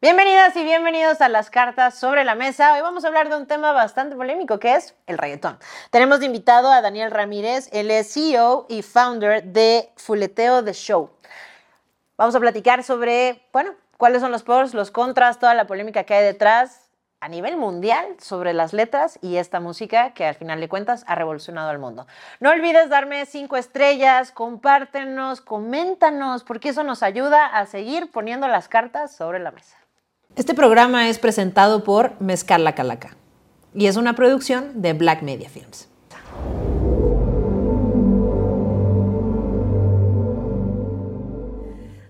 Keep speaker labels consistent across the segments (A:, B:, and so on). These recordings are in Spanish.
A: Bienvenidas y bienvenidos a las cartas sobre la mesa. Hoy vamos a hablar de un tema bastante polémico que es el reggaetón. Tenemos de invitado a Daniel Ramírez, es CEO y founder de Fuleteo The Show. Vamos a platicar sobre, bueno, cuáles son los pros, los contras, toda la polémica que hay detrás a nivel mundial sobre las letras y esta música que al final de cuentas ha revolucionado al mundo. No olvides darme cinco estrellas, compártenos, coméntanos, porque eso nos ayuda a seguir poniendo las cartas sobre la mesa. Este programa es presentado por Mezcal La Calaca y es una producción de Black Media Films.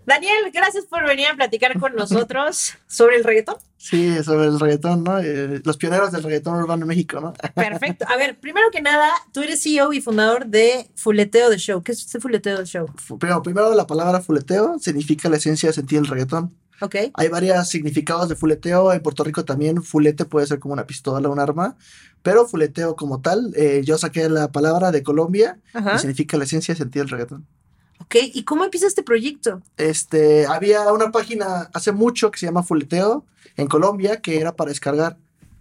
A: Daniel, gracias por venir a platicar con nosotros sobre el reggaetón.
B: Sí, sobre el reggaetón, ¿no? Eh, los pioneros del reggaetón urbano en México, ¿no?
A: Perfecto. A ver, primero que nada, tú eres CEO y fundador de Fuleteo de Show. ¿Qué es este Fuleteo de Show?
B: Primero, primero, la palabra fuleteo significa la esencia de sentir el reggaetón.
A: Ok.
B: Hay varios significados de fuleteo. En Puerto Rico también fulete puede ser como una pistola, un arma. Pero fuleteo como tal, eh, yo saqué la palabra de Colombia y significa la esencia de sentir el reggaetón.
A: Ok, ¿y cómo empieza este proyecto?
B: Este, había una página hace mucho que se llama Fuleteo en Colombia que era para descargar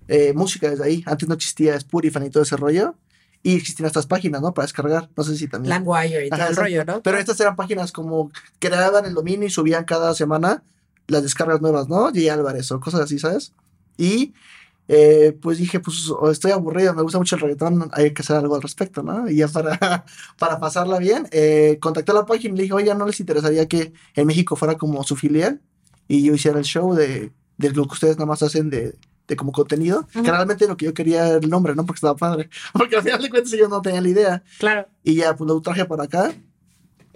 B: eh, música desde ahí. Antes no existía Spotify y todo ese rollo. Y existían estas páginas, ¿no? Para descargar. No sé si también.
A: Langwire y todo el rollo, ¿no?
B: Pero estas eran páginas como creaban el dominio y subían cada semana las descargas nuevas, ¿no? Y Álvarez o cosas así, ¿sabes? Y eh, pues dije, pues estoy aburrido, me gusta mucho el reggaetón, hay que hacer algo al respecto, ¿no? Y ya para, para pasarla bien, eh, contacté a la página y le dije, oye, ¿no les interesaría que en México fuera como su filial? Y yo hiciera el show de, de lo que ustedes nada más hacen de, de como contenido, que realmente lo que yo quería era el nombre, ¿no? Porque estaba padre, porque al final de cuentas yo no tenía la idea.
A: Claro.
B: Y ya, pues lo traje para acá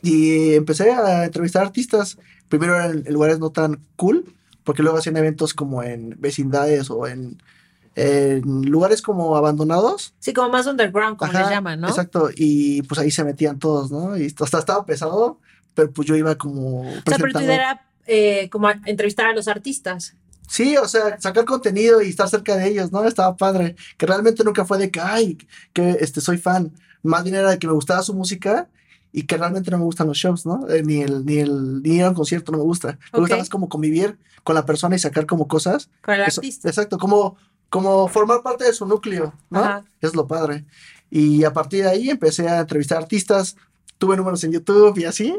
B: y empecé a entrevistar artistas, primero en lugares no tan cool, porque luego hacían eventos como en vecindades o en en lugares como abandonados.
A: Sí, como más underground, como le llaman, ¿no?
B: Exacto, y pues ahí se metían todos, ¿no? Y hasta estaba pesado, pero pues yo iba como...
A: O sea, pero tú era eh, como entrevistar a los artistas.
B: Sí, o sea, sacar contenido y estar cerca de ellos, ¿no? Estaba padre. Que realmente nunca fue de que, ay, que este, soy fan. Más bien era de que me gustaba su música y que realmente no me gustan los shows, ¿no? Eh, ni el, ni el, ni ir a un concierto no me gusta. Me gusta más como convivir con la persona y sacar como cosas.
A: Con el artista.
B: Exacto, como como formar parte de su núcleo, ¿no? Es lo padre. Y a partir de ahí empecé a entrevistar artistas, tuve números en YouTube y así.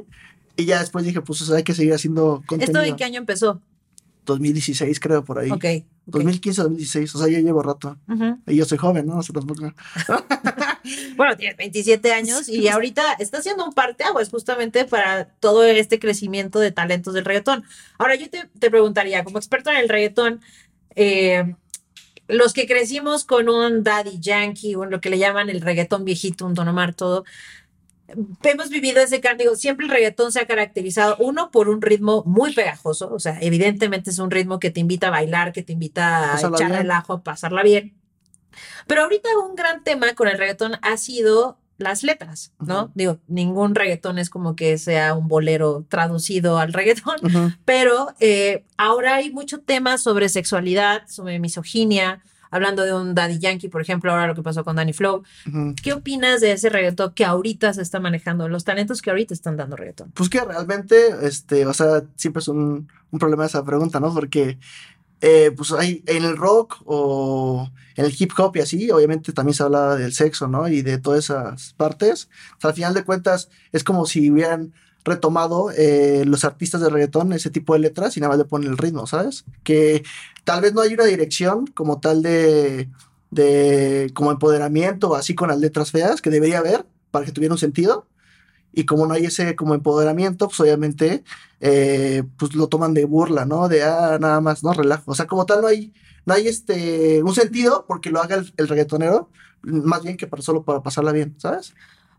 B: Y ya después dije, pues hay que seguir haciendo contenido.
A: ¿Esto en qué año empezó?
B: 2016, creo, por ahí.
A: Ok.
B: 2015, 2016, o sea, ya llevo rato. Y yo soy joven, ¿no? O sea, tampoco.
A: bueno, tienes 27 años y ahorita está haciendo un parteaguas justamente para todo este crecimiento de talentos del reggaetón. Ahora, yo te, te preguntaría, como experto en el reggaetón, eh, los que crecimos con un daddy yankee o lo que le llaman el reggaetón viejito, un Don todo, hemos vivido ese cambio. Siempre el reggaetón se ha caracterizado, uno, por un ritmo muy pegajoso, o sea, evidentemente es un ritmo que te invita a bailar, que te invita a echar relajo, a pasarla bien. Pero ahorita un gran tema con el reggaetón ha sido las letras, ¿no? Digo, ningún reggaetón es como que sea un bolero traducido al reggaetón, pero eh, ahora hay mucho tema sobre sexualidad, sobre misoginia, hablando de un Daddy Yankee, por ejemplo, ahora lo que pasó con Danny Flow. ¿Qué opinas de ese reggaetón que ahorita se está manejando, los talentos que ahorita están dando reggaetón?
B: Pues que realmente, este, o sea, siempre es un, un problema esa pregunta, ¿no? Porque eh, pues hay en el rock o en el hip hop y así, obviamente también se hablaba del sexo, ¿no? Y de todas esas partes. al final de cuentas, es como si hubieran retomado eh, los artistas de reggaetón ese tipo de letras y nada más le ponen el ritmo, ¿sabes? Que tal vez no hay una dirección como tal de, de como empoderamiento, así con las letras feas, que debería haber para que tuviera un sentido, y como no hay ese como empoderamiento, pues obviamente eh, pues lo toman de burla, ¿no? De ah, nada más, ¿no? Relajo. O sea, como tal no hay, no hay este un sentido porque lo haga el, reggaetonero, más bien que para solo para pasarla bien, ¿sabes?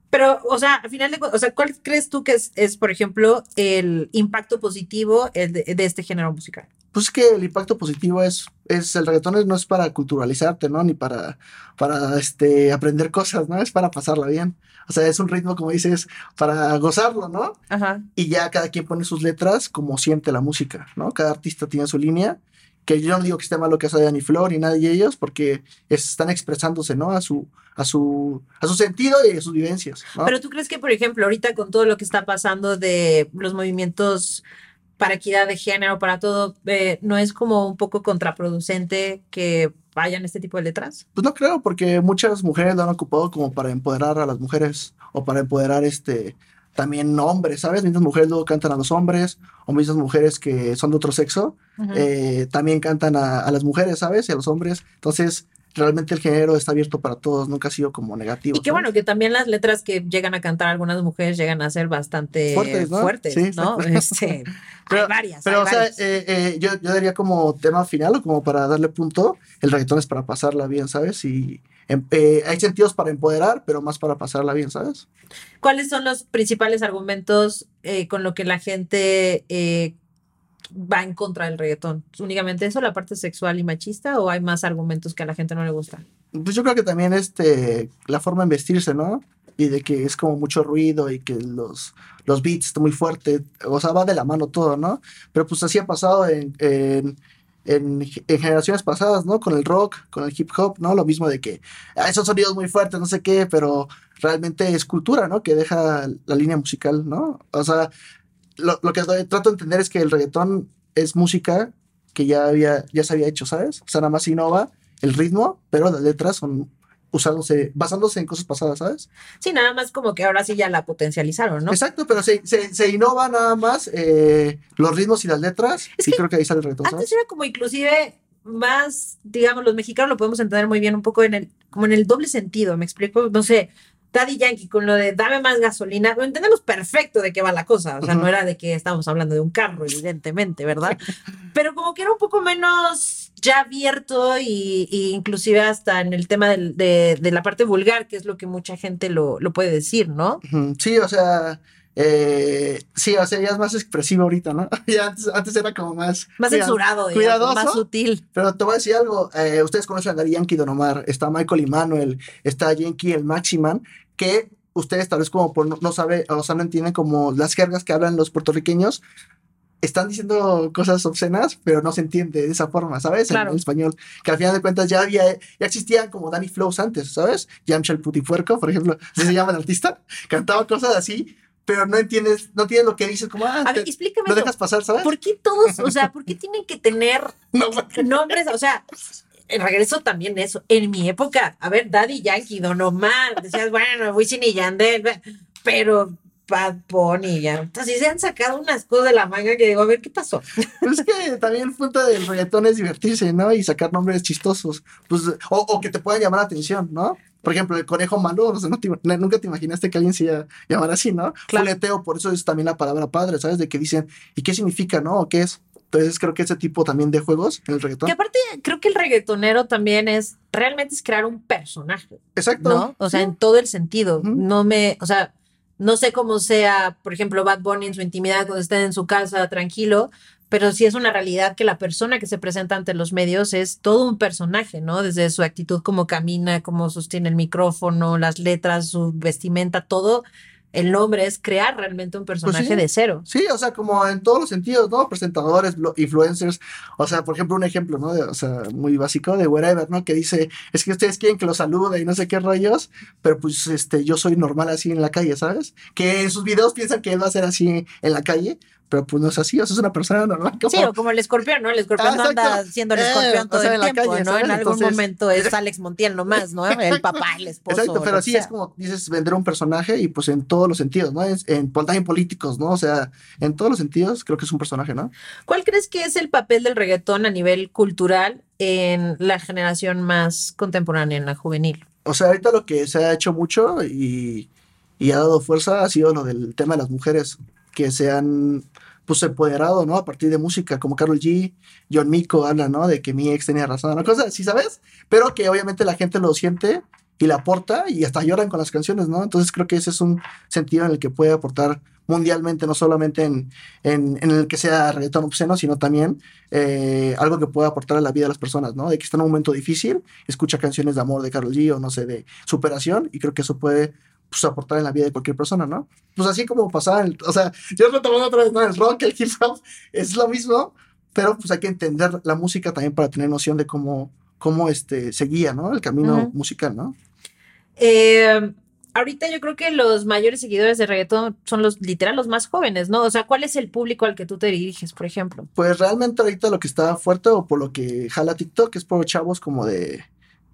A: Pero, o sea, al final de o sea, ¿cuál crees tú que es, es por ejemplo, el impacto positivo de, este género musical?
B: Pues que el impacto positivo es, es el reggaetón no es para culturalizarte, ¿no? Ni para, para este, aprender cosas, ¿no? Es para pasarla bien. O sea, es un ritmo, como dices, para gozarlo, ¿no?
A: Ajá.
B: Y ya cada quien pone sus letras como siente la música, ¿no? Cada artista tiene su línea que yo no digo que esté malo que hace Dani Flor ni nadie de ellos, porque están expresándose, ¿no? A su, a su, a su sentido y a sus vivencias.
A: Pero tú crees que, por ejemplo, ahorita con todo lo que está pasando de los movimientos para equidad de género, para todo, eh, ¿no es como un poco contraproducente que vayan este tipo de letras?
B: Pues no creo, porque muchas mujeres lo han ocupado como para empoderar a las mujeres o para empoderar este también hombres, ¿sabes? Muchas mujeres luego cantan a los hombres, o muchas mujeres que son de otro sexo, eh, también cantan a, a, las mujeres, ¿sabes? Y a los hombres. Entonces, realmente el género está abierto para todos, nunca ha sido como negativo.
A: Y qué bueno, que también las letras que llegan a cantar algunas mujeres llegan a ser bastante fuertes, ¿no? Fuertes, sí, ¿no? Este,
B: pero,
A: hay varias.
B: Pero,
A: hay
B: o sea, eh, eh, yo, yo diría como tema final o como para darle punto, el reggaetón es para pasarla bien, ¿sabes? Y em, eh, hay sentidos para empoderar, pero más para pasarla bien, ¿sabes?
A: ¿Cuáles son los principales argumentos con lo que la gente va en contra del reggaetón? ¿Únicamente eso, la parte sexual y machista, o hay más argumentos que a la gente no le gusta?
B: Pues yo creo que también este, la forma de vestirse, ¿no? Y de que es como mucho ruido y que los, los beats están muy fuertes, o sea, va de la mano todo, ¿no? Pero pues así ha pasado en, en, en, en generaciones pasadas, ¿no? Con el rock, con el hip hop, ¿no? Lo mismo de que ah, esos sonidos muy fuertes, no sé qué, pero realmente es cultura, ¿no? Que deja la línea musical, ¿no? O sea, lo, lo, que trato de entender es que el reggaetón es música que ya, había, ya se había hecho, ¿sabes? O sea, nada más innova el ritmo, pero las letras son usándose, basándose en cosas pasadas, ¿sabes?
A: Sí, nada más como que ahora sí ya la potencializaron, ¿no?
B: Exacto, pero se, se, se innova nada más eh, los ritmos y las letras, es y que creo que ahí sale el reggaetón.
A: Antes ¿sabes? era como inclusive más, digamos, los mexicanos lo podemos entender muy bien, un poco en el, como en el doble sentido, ¿me explico? No sé, Daddy Yankee con lo de dame más gasolina, lo entendemos perfecto de qué va la cosa, o sea, uh -huh. no era de que estábamos hablando de un carro, evidentemente, ¿verdad? Pero como que era un poco menos ya abierto y, y inclusive hasta en el tema de, de, de, la parte vulgar, que es lo que mucha gente lo, lo puede decir, ¿no?
B: Uh -huh. Sí, o sea, eh, sí, o sea, ya es más expresivo ahorita, ¿no? Ya antes, antes era como más...
A: Más censurado, digamos, cuidadoso, más sutil.
B: Pero te voy a decir algo, eh, ustedes conocen a Daddy Yankee Don Omar, está Michael Emanuel, está Yankee el Maximan, que ustedes tal vez como por no, no sabe, o sea, no entienden como las jergas que hablan los puertorriqueños, están diciendo cosas obscenas, pero no se entiende de esa forma, ¿sabes?
A: Claro.
B: En, en, español. Que al final de cuentas ya había, ya existían como Danny Flows antes, ¿sabes? Yamcha el Putipuerco, por ejemplo, así se llama el artista, cantaba cosas así, pero no entiendes, no tienes lo que dices, como, ah,
A: a ver, explícame.
B: No dejas pasar, ¿sabes?
A: ¿Por qué todos, o sea, por qué tienen que tener no, nombres, o sea, el regreso también eso. En mi época, a ver, Daddy Yankee, Don Omar, decías, bueno, Wisin y Yandel, pero Bad Bunny, ya. Entonces se han sacado unas cosas de la manga que digo, a ver, ¿qué pasó?
B: Pues es que también el punto del reggaetón es divertirse, ¿no? Y sacar nombres chistosos. Pues, o, o que te puedan llamar la atención, ¿no? Por ejemplo, el conejo malo, o sea, no te, nunca te imaginaste que alguien se iba a llamar así, ¿no?
A: Claro.
B: Fuleteo, por eso es también la palabra padre, ¿sabes? De que dicen, ¿y qué significa, no? ¿O qué es? Entonces creo que ese tipo también de juegos en el reggaetón.
A: Que aparte creo que el reggaetonero también es, realmente es crear un personaje.
B: Exacto.
A: ¿No? O sea, sí. en todo el sentido. Uh -huh. No me, o sea, no sé cómo sea, por ejemplo, Bad Bunny en su intimidad cuando está en su casa tranquilo, pero sí es una realidad que la persona que se presenta ante los medios es todo un personaje, ¿no? Desde su actitud, cómo camina, cómo sostiene el micrófono, las letras, su vestimenta, todo el nombre es crear realmente un personaje
B: pues sí,
A: de cero.
B: Sí, o sea, como en todos los sentidos, ¿no? Presentadores, influencers, o sea, por ejemplo, un ejemplo, ¿no? De, o sea, muy básico de Wherever, ¿no? Que dice, es que ustedes quieren que lo salude y no sé qué rollos, pero pues este, yo soy normal así en la calle, ¿sabes? Que en sus videos piensan que él va a ser así en la calle, pero pues no es así, o sea, es una persona normal.
A: Como... Sí, o como el escorpión, ¿no? El escorpión ah, no anda siendo el escorpión eh, todo o sea, el tiempo, calle, ¿no? En algún Entonces... momento es Alex Montiel nomás, ¿no? El papá, el esposo.
B: Exacto, pero sí sea. es como dices, vender un personaje y pues en todos los sentidos, ¿no? En, en, en políticos, ¿no? O sea, en todos los sentidos creo que es un personaje, ¿no?
A: ¿Cuál crees que es el papel del reggaetón a nivel cultural en la generación más contemporánea, en la juvenil?
B: O sea, ahorita lo que se ha hecho mucho y, y ha dado fuerza ha sido lo del tema de las mujeres que se han pues empoderado, ¿no? A partir de música, como Carol G, John Mico habla, ¿no? De que mi ex tenía razón, ¿no? Cosas así, ¿sabes? Pero que obviamente la gente lo siente y la aporta y hasta lloran con las canciones, ¿no? Entonces creo que ese es un sentido en el que puede aportar mundialmente, no solamente en, en, en el que sea reggaetón obsceno, sino también eh, algo que pueda aportar a la vida de las personas, ¿no? De que está en un momento difícil, escucha canciones de amor de Carol G o no sé, de superación y creo que eso puede pues, aportar en la vida de cualquier persona, ¿no? Pues así como pasaba, el, o sea, yo lo tomando otra vez, ¿no? El rock, el hip hop, es lo mismo, pero pues hay que entender la música también para tener noción de cómo, cómo este, seguía, ¿no? El camino uh -huh. musical, ¿no?
A: Eh, ahorita yo creo que los mayores seguidores de reggaetón son los literal los más jóvenes, ¿no? O sea, ¿cuál es el público al que tú te diriges, por ejemplo?
B: Pues realmente ahorita lo que está fuerte o por lo que jala TikTok es por chavos como de,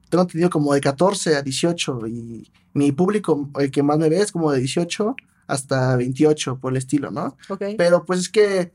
B: tengo entendido como de 14 a 18 y mi público, el que más me ve es como de 18 hasta 28 por el estilo, ¿no?
A: Ok.
B: Pero pues es que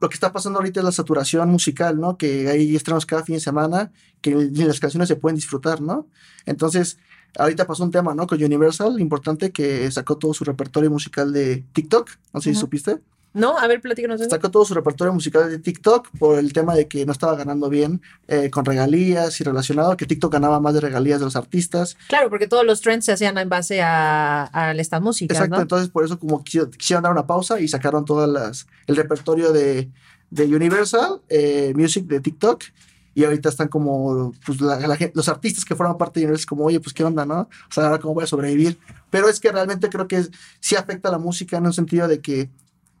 B: lo que está pasando ahorita es la saturación musical, ¿no? Que hay estrenos cada fin de semana, que las canciones se pueden disfrutar, ¿no? Entonces, ahorita pasó un tema, ¿no? Con Universal, importante, que sacó todo su repertorio musical de TikTok, no sé si supiste.
A: No, a ver, platícanos eso.
B: Sacó todo su repertorio musical de TikTok por el tema de que no estaba ganando bien eh, con regalías y relacionado, que TikTok ganaba más de regalías de los artistas.
A: Claro, porque todos los trends se hacían en base a, a estas músicas,
B: Exacto,
A: ¿no?
B: entonces por eso como quisieron, quisieron dar una pausa y sacaron todas las el repertorio de, de Universal eh, Music de TikTok y ahorita están como pues la- la los artistas que forman parte de Universal como oye pues qué onda no o sea ahora cómo voy a sobrevivir pero es que realmente creo que sí afecta a la música en un sentido de que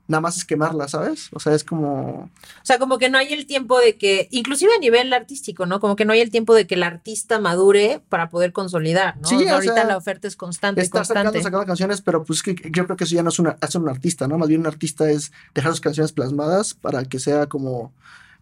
B: nada más es quemarla sabes o sea es como
A: O sea, como que no hay el tiempo de que, inclusive a nivel artístico, ¿no? Como que no hay el tiempo de que el artista madure para poder consolidar, ¿no?
B: Sí,
A: O sea,
B: o
A: ahorita
B: sea,
A: la oferta es constante,
B: está sacando
A: constante.
B: sacando canciones pero pues que que yo creo que eso ya no es una hacer un artista no más bien un artista es dejar sus canciones plasmadas para que sea como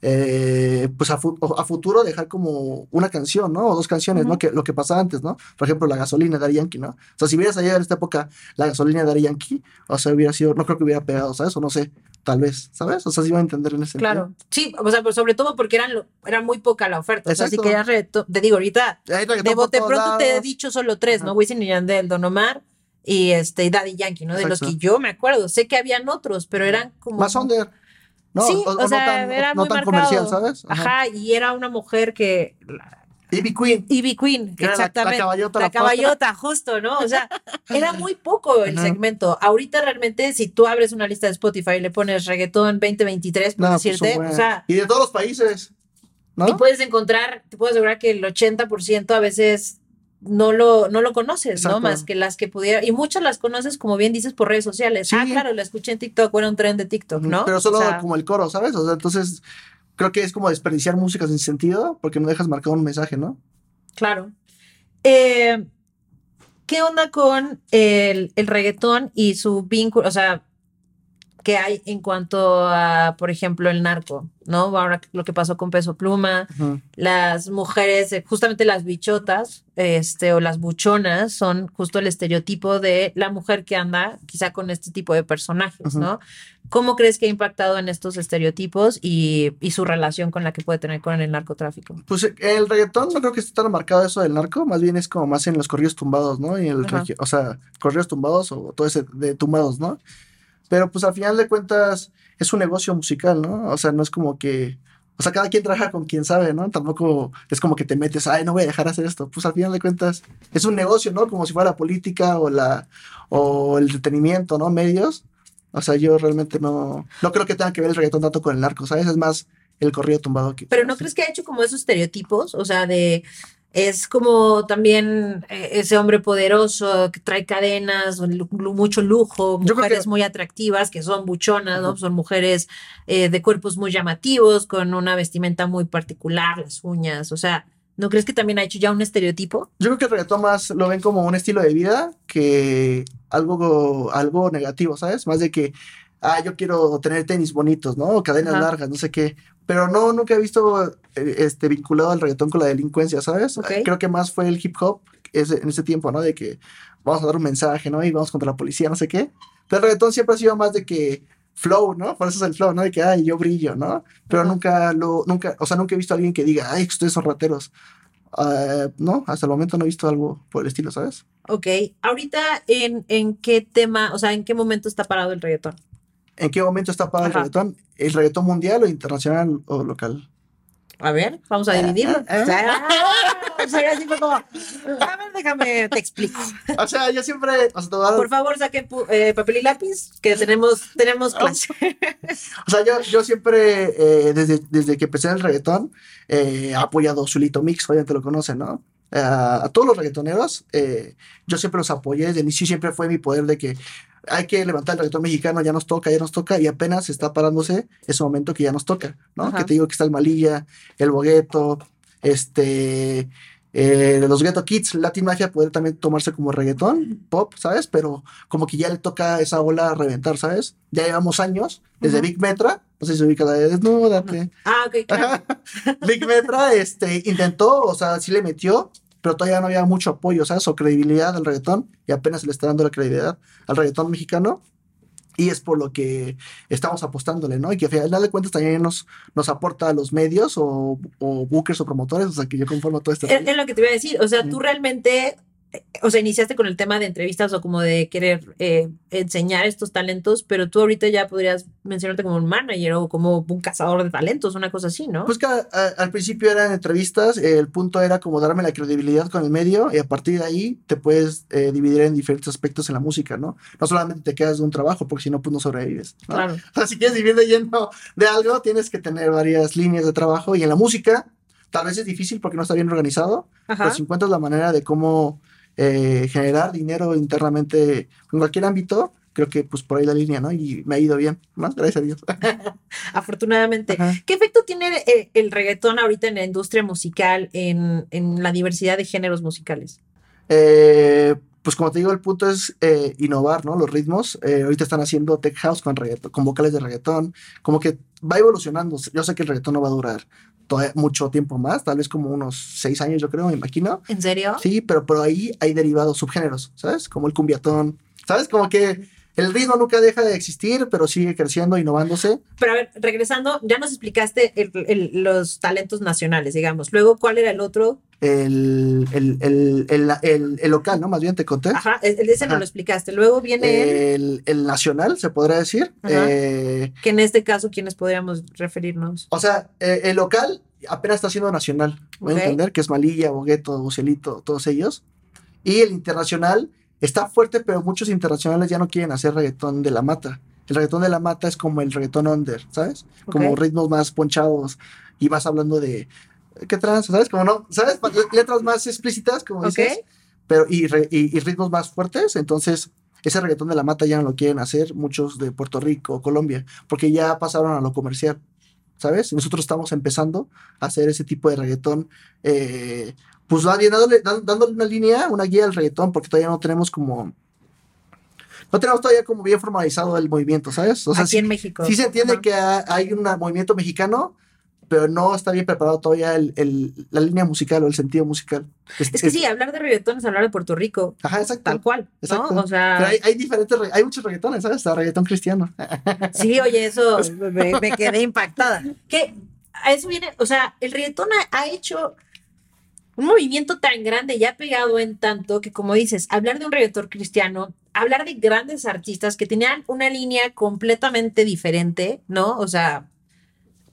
B: eh, pues a, fu- a futuro dejar como una canción, ¿no? O dos canciones, ¿no? Que lo que pasaba antes, ¿no? Por ejemplo, la gasolina de Daddy Yankee, ¿no? O sea, si hubieras salido en esta época la gasolina de Daddy Yankee, o sea, hubiera sido, no creo que hubiera pegado, ¿sabes? O no sé, tal vez, ¿sabes? O sea, sí iba a entender en ese sentido.
A: Claro, sí, o sea, pues sobre todo porque eran lo- era muy poca la oferta. O sea, si
B: Exacto.
A: querías reto- te digo, ahorita de bote pronto te he dicho solo tres, ¿no? Wisin y Yandel, Don Omar y este y Daddy Yankee, ¿no? De los
B: Exacto.
A: que yo me acuerdo. Sé que habían otros, pero eran como
B: Más under. No,
A: Sí,
B: o,
A: o,
B: o no
A: sea,
B: tan,
A: era
B: no
A: muy
B: tan comercial, ¿sabes?
A: Ajá, y era una mujer que
B: Ivy Queen.
A: Ivy Queen,
B: Que era la- la
A: exactamente.
B: caballota,
A: La
B: la
A: caballota, justo, ¿no? O sea, era muy poco el segmento. Ahorita realmente, si tú abres una lista de Spotify y le pones reggaetón 2023, por
B: No, pues,
A: decirte, o sea,
B: y de todos los países, ¿no?
A: y puedes encontrar, te puedo asegurar que el 80% a veces no lo, no lo conoces, ¿no? Más que las que pudiera, y muchas las conoces, como bien dices, por redes sociales.
B: Sí.
A: Ah, claro, la escuché en TikTok, era un tren de TikTok, ¿no?
B: Pero solo
A: O sea,
B: como el coro, ¿sabes? O sea, entonces creo que es como desperdiciar música sin sentido porque no dejas marcado un mensaje, ¿no?
A: Claro. Eh, ¿qué onda con el, el reggaetón y su vínculo? O sea, ¿qué hay en cuanto a, por ejemplo, el narco? ¿No? Ahora lo que pasó con Peso Pluma, las mujeres, eh, justamente las bichotas, este, o las buchonas, son justo el estereotipo de la mujer que anda quizá con este tipo de personajes. ¿no? ¿Cómo crees que ha impactado en estos estereotipos y, y su relación con la que puede tener con el narcotráfico?
B: Pues eh, el reggaetón no creo que esté tan marcado eso del narco, más bien es como más en los corridos tumbados, ¿no? Y el o sea, corridos tumbados o todo ese de tumbados, ¿no? Pero pues al final de cuentas es un negocio musical, ¿no? O sea, no es como que, o sea, cada quien trabaja con quien sabe, ¿no? Tampoco es como que te metes, ay, no voy a dejar hacer esto. Pues al final de cuentas es un negocio, ¿no? Como si fuera la política o la o el entretenimiento, ¿no? Medios. O sea, yo realmente no no creo que tenga que ver el reggaetón tanto con el narco, ¿sabes? Es más el corrido tumbado que
A: Pero ¿no crees que ha hecho como esos estereotipos? O sea, de es como también eh, ese hombre poderoso que trae cadenas, mucho lujo, mujeres
B: que-
A: muy atractivas que son buchonas, ¿no? Son mujeres eh, de cuerpos muy llamativos, con una vestimenta muy particular, las uñas, o sea, ¿no crees que también ha hecho ya un estereotipo?
B: Yo creo que el reggaetón más lo ven como un estilo de vida que algo, algo negativo, ¿sabes? Más de que, ah, yo quiero tener tenis bonitos, ¿no? O cadenas
A: Ajá.
B: largas, no sé qué. Pero no, nunca he visto eh, este vinculado al reggaetón con la delincuencia, ¿sabes?
A: Ok.
B: Creo que más fue el hip hop ese- en ese tiempo, ¿no? De que vamos a dar un mensaje, ¿no? Y vamos contra la policía, no sé qué. Pero el reggaetón siempre ha sido más de que flow, ¿no? Por eso es el flow, ¿no? De que, ay, yo brillo, ¿no? Pero
A: Ajá.
B: nunca lo, nunca, o sea, nunca he visto a alguien que diga, ay, ustedes son rateros. Ah, no, hasta el momento no he visto algo por el estilo, ¿sabes?
A: Ok, ahorita en, en qué tema, o sea, en qué momento está parado el reggaetón?
B: ¿En qué momento está para el reggaetón? ¿El reggaetón mundial o internacional o local?
A: A ver, vamos a dividirlo.
B: Ah,
A: O sea, o sea, así fue como, a ver, déjame, te explico.
B: O sea, yo siempre, o sea, a
A: Por favor, saquen eh, papel y lápiz, que tenemos, tenemos clase.
B: o sea, yo, yo siempre, eh, desde, desde que empecé en el reggaetón, eh, he apoyado Zulito Mix, obviamente lo conocen, ¿no? A todos los reggaetoneros, eh, yo siempre los apoyé desde el inicio, siempre fue mi poder de que hay que levantar el reggaetón mexicano, ya nos toca, ya nos toca, y apenas está parándose ese momento que ya nos toca, ¿no?
A: Ajá.
B: Que te digo que está el Malilla, el Bogueto, este, eh, los Ghetto Kids, Latin Mafia puede también tomarse como reggaetón, pop, ¿sabes? Pero como que ya le toca esa ola a reventar, ¿sabes? Ya llevamos años, desde Big Metra, no sé si se ubica la de Desnúdate.
A: Ah, ok, claro.
B: Big Metra este, intentó, o sea, sí le metió, pero todavía no había mucho apoyo, ¿sabes? O credibilidad al reggaetón, y apenas se le está dando la credibilidad al reggaetón mexicano. Y es por lo que estamos apostándole, ¿no? Y que al final de cuentas también nos, nos aporta a los medios o, o bookers o promotores, o sea, que yo conformo todo este...
A: Es, es lo que te iba a decir, o sea, tú realmente, o sea, iniciaste con el tema de entrevistas o como de querer eh, enseñar estos talentos, pero tú ahorita ya podrías mencionarte como un manager o como un cazador de talentos, una cosa así, ¿no?
B: Pues que a- a- al principio eran entrevistas, eh, el punto era como darme la credibilidad con el medio y a partir de ahí te puedes eh, dividir en diferentes aspectos en la música, ¿no? No solamente te quedas de un trabajo, porque si no, pues no sobrevives. ¿no?
A: Claro.
B: O sea, si quieres vivir de lleno de algo, tienes que tener varias líneas de trabajo y en la música tal vez es difícil porque no está bien organizado,
A: Ajá.
B: pero si encuentras la manera de cómo eh, generar dinero internamente en cualquier ámbito, creo que pues por ahí la línea, ¿no? Y me ha ido bien, ¿no? Gracias a Dios.
A: Afortunadamente.
B: Ajá.
A: ¿Qué efecto tiene eh, el reggaetón ahorita en la industria musical, en, en la diversidad de géneros musicales?
B: Eh, pues como te digo, el punto es eh, innovar, ¿no? Los ritmos. Eh, ahorita están haciendo tech house con reggaetón, con vocales de reggaetón. Como que va evolucionando. Yo sé que el reggaetón no va a durar mucho tiempo más, tal vez como unos seis años, yo creo, me imagino.
A: ¿En serio?
B: Sí, pero por ahí hay derivados, subgéneros, ¿sabes? Como el cumbiatón, ¿sabes? Como que el ritmo nunca deja de existir, pero sigue creciendo, innovándose.
A: Pero a ver, regresando, ya nos explicaste el- el- los talentos nacionales, digamos. Luego, ¿cuál era el otro?
B: El, el, el, el, el- el local, ¿no? Más bien te conté.
A: Ajá, el- el- ese no
B: Ajá.
A: lo explicaste. Luego viene el,
B: nacional, se podría decir. Eh,
A: que en este caso, ¿quiénes podríamos referirnos?
B: O sea, eh, el local apenas está siendo nacional, voy
A: Ok.
B: a entender, que es Malilla, Bogueto, Bucelito, todos ellos. Y el internacional está fuerte, pero muchos internacionales ya no quieren hacer reggaetón de la mata. El reggaetón de la mata es como el reggaetón under, ¿sabes? Como ritmos más ponchados y vas hablando de qué trans, ¿sabes? Como no, ¿sabes? Letras más explícitas, como dices, pero y, re- y- y ritmos más fuertes, entonces ese reggaetón de la mata ya no lo quieren hacer muchos de Puerto Rico, Colombia, porque ya pasaron a lo comercial, ¿sabes? Nosotros estamos empezando a hacer ese tipo de reggaetón, eh, pues va bien dándole, dándole una línea, una guía al reggaetón, porque todavía no tenemos como, no tenemos todavía como bien formalizado el movimiento, ¿sabes? O sea,
A: Aquí
B: sí,
A: en México.
B: sí se entiende que ha- hay un movimiento mexicano, pero no está bien preparado todavía el, el- la línea musical o el sentido musical.
A: Es que sí, hablar de reggaetón es hablar de Puerto Rico,
B: Ajá, exacto.
A: tal cual,
B: Exacto.
A: ¿no? O sea,
B: Pero hay, hay diferentes, re- hay muchos reggaetones, ¿sabes? Está reggaetón cristiano.
A: sí, oye, eso me, me quedé impactada. Que a eso viene, o sea, el reggaetón ha, ha hecho un movimiento tan grande y ha pegado en tanto que, como dices, hablar de un reggaetón cristiano, hablar de grandes artistas que tenían una línea completamente diferente, ¿no? O sea,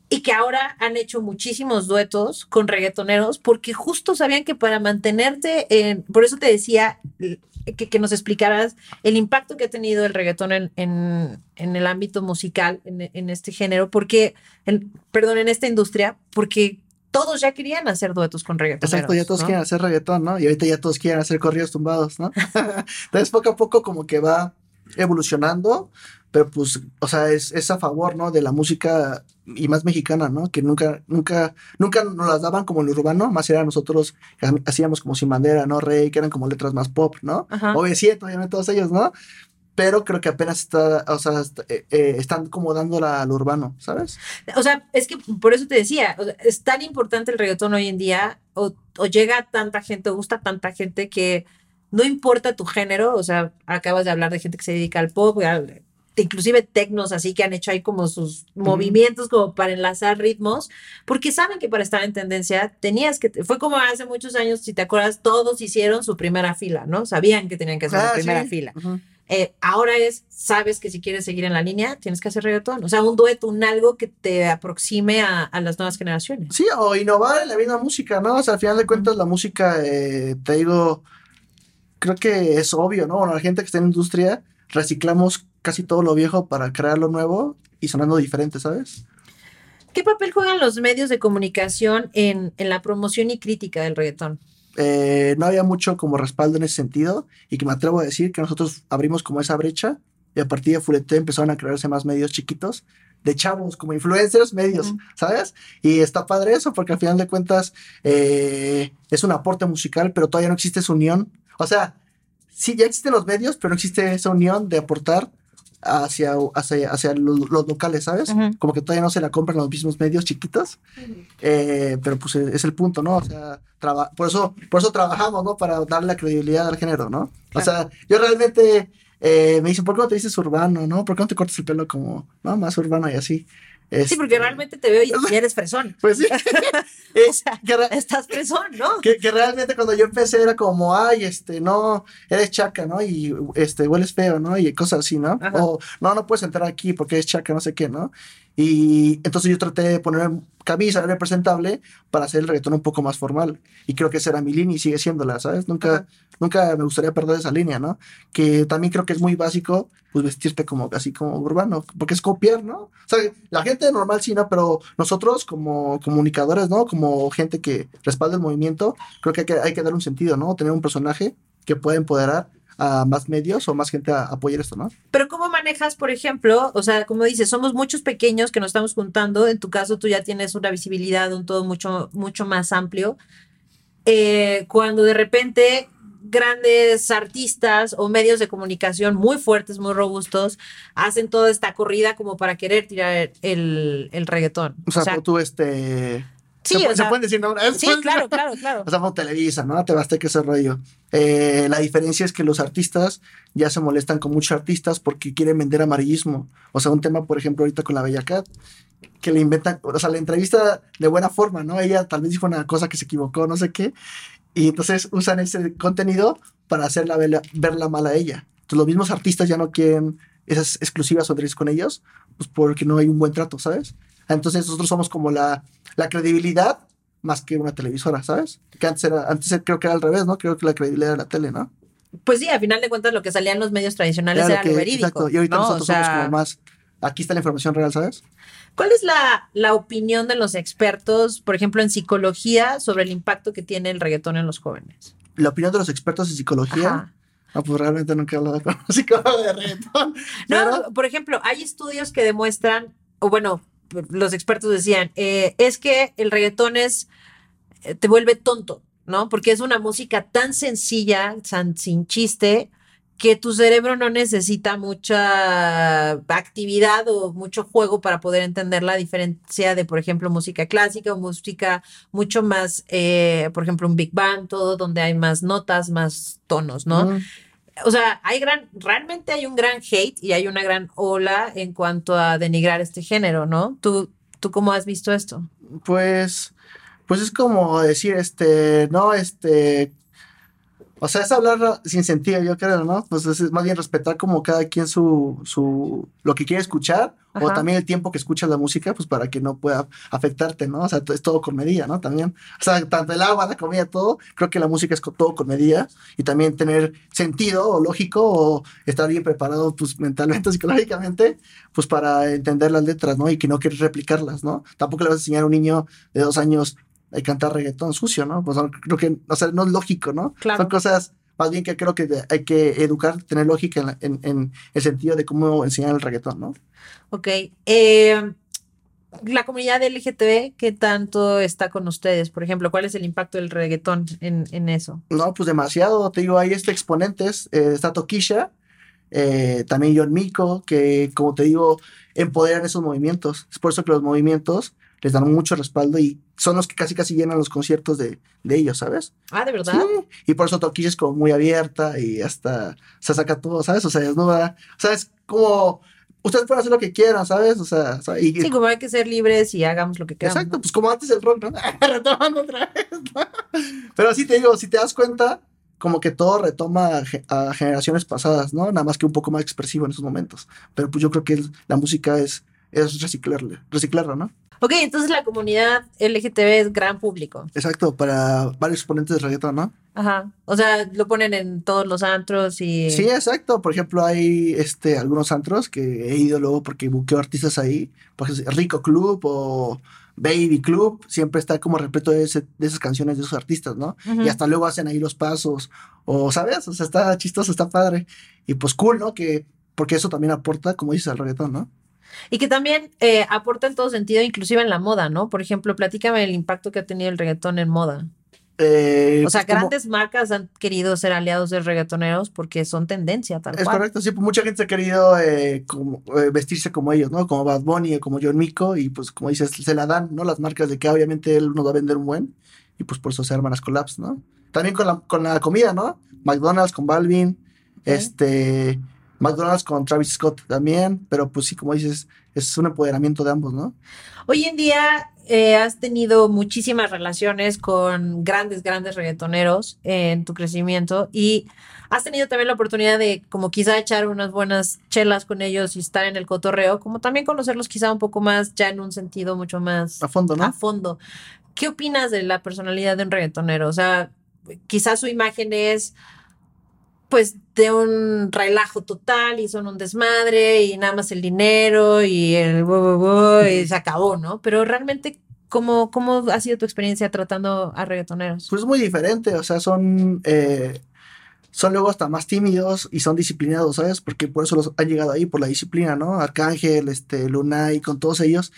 A: y que ahora han hecho muchísimos duetos con reggaetoneros porque justo sabían que para mantenerte en, por eso te decía que, que nos explicaras el impacto que ha tenido el reggaetón en, en, el ámbito musical, en, en este género, porque, perdón, en esta industria, porque todos ya querían hacer duetos con reggaetoneros.
B: Exacto, ya todos
A: ¿no?
B: quieren hacer reggaetón, ¿no? Y ahorita ya todos quieren hacer corridos tumbados, ¿no? Entonces poco a poco como que va evolucionando, pero pues, o sea, es, es a favor, ¿no? De la música y más mexicana, ¿no? Que nunca, nunca, nunca nos las daban como en lo urbano, más era nosotros que hacíamos como sin bandera, ¿no? Rey, que eran como letras más pop, ¿no? OV7, obviamente todos ellos, ¿no? Pero creo que apenas está, o sea, eh, eh, están como dándola al urbano, ¿sabes?
A: O sea, es que por eso te decía, o sea, es tan importante el reggaetón hoy en día, o, o llega a tanta gente, o gusta a tanta gente que no importa tu género, o sea, acabas de hablar de gente que se dedica al pop, al- inclusive tecnos así que han hecho ahí como sus movimientos como para enlazar ritmos, porque saben que para estar en tendencia tenías que, fue como hace muchos años, si te acuerdas, todos hicieron su primera fila, ¿no? Sabían que tenían que hacer
B: Ah,
A: su primera
B: sí.
A: fila.
B: Ujú.
A: Eh, ahora es, sabes que si quieres seguir en la línea, tienes que hacer reggaetón. O sea, un dueto, un algo que te aproxime a, a las nuevas generaciones.
B: Sí, o innovar en la misma música, ¿no? O sea, al final de cuentas la música, eh, te digo, creo que es obvio, ¿no? Bueno, la gente que está en la industria, reciclamos casi todo lo viejo para crear lo nuevo y sonando diferente, ¿sabes?
A: ¿Qué papel juegan los medios de comunicación en, en la promoción y crítica del reggaetón?
B: Eh, no había mucho como respaldo en ese sentido y que me atrevo a decir que nosotros abrimos como esa brecha y a partir de Fulete empezaron a crearse más medios chiquitos de chavos, como influencers medios, ¿sabes? Y está padre eso, porque al final de cuentas eh, es un aporte musical, pero todavía no existe esa unión. O sea, sí, ya existen los medios, pero no existe esa unión de aportar hacia, hacia, los, locales, ¿sabes? Como que todavía no se la compran los mismos medios chiquitos, eh, pero pues es el punto, ¿no? O sea, por, eso, por eso trabajamos, ¿no? Para darle la credibilidad al género, ¿no? O sea, yo realmente eh, me dicen, ¿por qué no te dices urbano, no? ¿Por qué no te cortas el pelo como, no, más urbano y así?
A: Sí, porque este, realmente te veo y eres fresón.
B: Pues sí.
A: o sea, estás fresón, ¿no?
B: Que, que, realmente cuando yo empecé era como, ay, este, no, eres chaca, ¿no? Y este, hueles feo, ¿no? Y cosas así, ¿no? O no, no puedes entrar aquí porque es chaca, no sé qué, ¿no? Y entonces yo traté de poner camisa representable para hacer el reggaetón un poco más formal. Y creo que esa era mi línea y sigue siéndola, ¿sabes? Nunca, nunca me gustaría perder esa línea, ¿no? Que también creo que es muy básico, pues vestirte como así como urbano, porque es copiar, ¿no? O sea, la gente normal sí, ¿no? Pero nosotros como comunicadores, ¿no? Como gente que respalda el movimiento, creo que hay que, hay que dar un sentido, ¿no? Tener un personaje que pueda empoderar a más medios o más gente a, apoyar esto, ¿no?
A: Pero ¿cómo manejas, por ejemplo, o sea, como dices, somos muchos pequeños que nos estamos juntando, en tu caso tú ya tienes una visibilidad, un todo mucho, mucho más amplio, eh, cuando de repente grandes artistas o medios de comunicación muy fuertes, muy robustos, hacen toda esta corrida como para querer tirar el, el reggaetón.
B: O sea, tú este
A: Sí,
B: se, se pueden decir nombres.
A: Sí, claro, claro, claro.
B: O sea, como Televisa, ¿no? Te que ese rollo. Eh, la diferencia es que los artistas ya se molestan con muchos artistas porque quieren vender amarillismo. O sea, un tema, por ejemplo, ahorita con la Bella Cat, que le inventan, o sea, la entrevista de buena forma, ¿no? Ella tal vez dijo una cosa que se equivocó, no sé qué, y entonces usan ese contenido para hacerla verla, mal a ella. Entonces, los mismos artistas ya no quieren esas exclusivas o con ellos, pues porque no hay un buen trato, ¿sabes? Entonces nosotros somos como la, la credibilidad más que una televisora, ¿sabes? Que antes era, antes creo que era al revés, ¿no? Creo que la credibilidad era la tele, ¿no?
A: Pues sí, a final de cuentas lo que salía en los medios tradicionales era, lo, verídico. Exacto,
B: y ahorita nosotros somos como más, aquí está la información real, ¿sabes?
A: ¿Cuál es la, la, opinión de los expertos, por ejemplo, en psicología, sobre el impacto que tiene el reggaetón en los jóvenes?
B: La opinión de los expertos en psicología. Ah, pues realmente nunca he hablado con un psicólogo de reggaetón.
A: No, por ejemplo, hay estudios que demuestran, o bueno, los expertos decían, eh, es que el reggaetón es, eh, te vuelve tonto, ¿no? Porque es una música tan sencilla, tan sin chiste, que tu cerebro no necesita mucha actividad o mucho juego para poder entender la diferencia de, por ejemplo, música clásica o música mucho más, eh, por ejemplo, un big band, todo donde hay más notas, más tonos, ¿no? O sea, hay gran, realmente hay un gran hate y hay una gran ola en cuanto a denigrar este género, ¿no? ¿Tú, tú cómo has visto esto?
B: Pues, pues es como decir, este, no, este, o sea, es hablar sin sentido, yo creo, ¿no? Pues es más bien respetar como cada quien su, su, lo que quiere escuchar o también el tiempo que escuchas la música, pues para que no pueda afectarte, ¿no? O sea, es todo con medida, ¿no? También, o sea, tanto el agua, la comida, todo, creo que la música es todo con medida y también tener sentido o lógico o estar bien preparado, pues mentalmente, psicológicamente, pues para entender las letras, ¿no? Y que no quieres replicarlas, ¿no? Tampoco le vas a enseñar a un niño de dos años hay cantar reggaetón sucio, ¿no? Pues creo que, o sea, no es lógico, ¿no? Son cosas, más bien que creo que hay que educar, tener lógica en, en, el sentido de cómo enseñar el reggaetón, ¿no?
A: Ok. Eh, la comunidad LGTB, ¿qué tanto está con ustedes? Por ejemplo, ¿cuál es el impacto del reggaetón en, en eso?
B: No, pues demasiado. Te digo, hay este exponentes, eh, está Tokisha, eh, también John Miko, que como te digo, empoderan esos movimientos. Es por eso que los movimientos les dan mucho respaldo y son los que casi casi llenan los conciertos de, de ellos, ¿sabes?
A: Ah, ¿de verdad?
B: Sí, y por eso Toquilla es como muy abierta y hasta se saca todo, ¿sabes? O sea, desnuda. O sea, es como ustedes pueden hacer lo que quieran, ¿sabes? O sea, y,
A: sí, como hay que ser libres y hagamos lo que quieran.
B: Exacto, pues como antes el rock, ¿no? Retomando otra vez, Pero sí te digo, si te das cuenta, como que todo retoma a, generaciones pasadas, ¿no? Nada más que un poco más expresivo en esos momentos. Pero pues yo creo que la música es, es reciclarle, reciclarla, ¿no?
A: Ok, entonces la comunidad LGTB es gran público.
B: Exacto, para varios exponentes de reggaetón, ¿no?
A: Ajá. O sea, lo ponen en todos los antros y.
B: Sí, exacto. Por ejemplo, hay este algunos antros que he ido luego porque buqueo artistas ahí. Por ejemplo, Rico Club o Baby Club. Siempre está como repleto de, de esas canciones de esos artistas, ¿no? Y hasta luego hacen ahí los pasos. O, ¿sabes? O sea, está chistoso, está padre. Y pues cool, ¿no? Que. Porque eso también aporta, como dices, al reggaetón, ¿no?
A: Y que también eh, aporta en todo sentido, inclusive en la moda, ¿no? Por ejemplo, platícame el impacto que ha tenido el reggaetón en moda.
B: Eh,
A: O sea,
B: pues, como-
A: grandes marcas han querido ser aliados de reggaetoneros porque son tendencia, tal
B: Es
A: cual.
B: correcto, sí, pues mucha gente ha querido eh, como, eh, vestirse como ellos, ¿no? Como Bad Bunny o como John Mico, y pues como dices, se la dan, ¿no? Las marcas de que obviamente él nos va a vender un buen, y pues por eso se arman las collabs, ¿no? También con la, con la comida, ¿no? McDonald's con Balvin, este, McDonald's con Travis Scott también, pero pues sí, como dices, es un empoderamiento de ambos, ¿no?
A: Hoy en día eh, has tenido muchísimas relaciones con grandes, grandes reggaetoneros en tu crecimiento y has tenido también la oportunidad de como quizá echar unas buenas chelas con ellos y estar en el cotorreo, como también conocerlos quizá un poco más ya en un sentido mucho más
B: A fondo, ¿no?
A: a fondo. ¿Qué opinas de la personalidad de un reggaetonero? O sea, quizás su imagen es pues de un relajo total y son un desmadre y nada más el dinero y el bu, bu, bu, y se acabó, ¿no? Pero realmente, ¿cómo, cómo ha sido tu experiencia tratando a reggaetoneros?
B: Pues es muy diferente, o sea, son, eh, son luego hasta más tímidos y son disciplinados, ¿sabes? Porque por eso los han llegado ahí, por la disciplina, ¿no? Arcángel, este, Lunay, con todos ellos.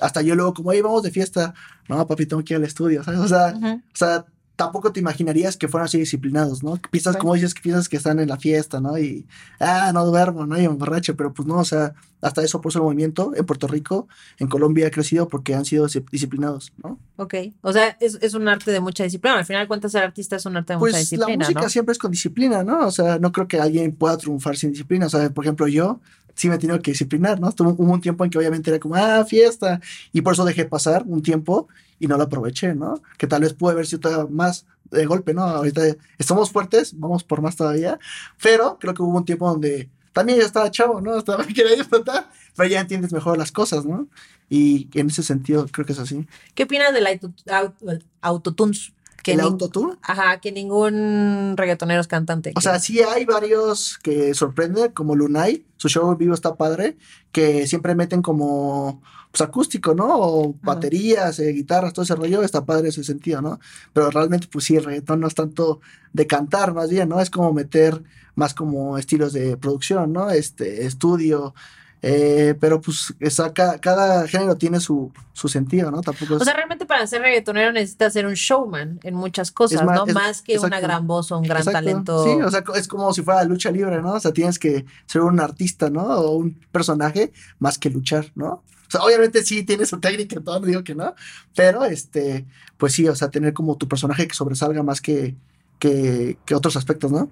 B: Hasta yo luego, como ahí vamos de fiesta, no, papi, tengo que ir al estudio, ¿sabes? O sea, o sea, tampoco te imaginarías que fueran así disciplinados, ¿no? Piensas, como dices, que piensas que están en la fiesta, ¿no? Y, ah, no duermo, ¿no? Y me emborracho, pero pues no, o sea, hasta eso por eso el movimiento en Puerto Rico, en Colombia ha crecido porque han sido dis- disciplinados, ¿no?
A: Ok, o sea, es, es un arte de mucha disciplina. Al final, cuentas ser artista es un arte de mucha
B: Pues la
A: disciplina,
B: música
A: ¿no?
B: siempre es con disciplina, ¿no? O sea, no creo que alguien pueda triunfar sin disciplina. O sea, por ejemplo, yo sí me he tenido que disciplinar, ¿no? Tuvo, hubo un tiempo en que obviamente era como, ah, fiesta, y por eso dejé pasar un tiempo y no lo aproveché, ¿no? Que tal vez pude haber sido más de golpe, ¿no? Ahorita estamos fuertes, vamos por más todavía, pero creo que hubo un tiempo donde también ya estaba chavo, ¿no? Estaba quería disfrutar, pero ya entiendes mejor las cosas, ¿no? Y en ese sentido creo que es así.
A: ¿Qué opinas del auto- au- autotunes? Que
B: ¿El autotune?
A: Ajá, que ningún reggaetonero es cantante.
B: O
A: que-
B: sea, sí hay varios que sorprenden, como Lunay, su show en vivo está padre, que siempre meten como pues, acústico, ¿no? O baterías, eh, guitarras, todo ese rollo, está padre ese sentido, ¿no? Pero realmente, pues sí, el reggaetón no es tanto de cantar, más bien, ¿no? Es como meter más como estilos de producción, ¿no? Este, estudio, eh, pero pues cada, género tiene su, su sentido, ¿no? Tampoco es...
A: O sea, realmente para ser reggaetonero necesitas ser un showman en muchas cosas,
B: más-
A: ¿no?
B: es-
A: más que una gran voz o un gran
B: Exacto.
A: talento.
B: Sí, o sea, es como si fuera lucha libre, ¿no? O sea, tienes que ser un artista, ¿no? O un personaje más que luchar, ¿no? O sea, obviamente sí tiene su técnica, todo no digo que no, pero este, pues sí, o sea, tener como tu personaje que sobresalga más que, que, que otros aspectos, ¿no?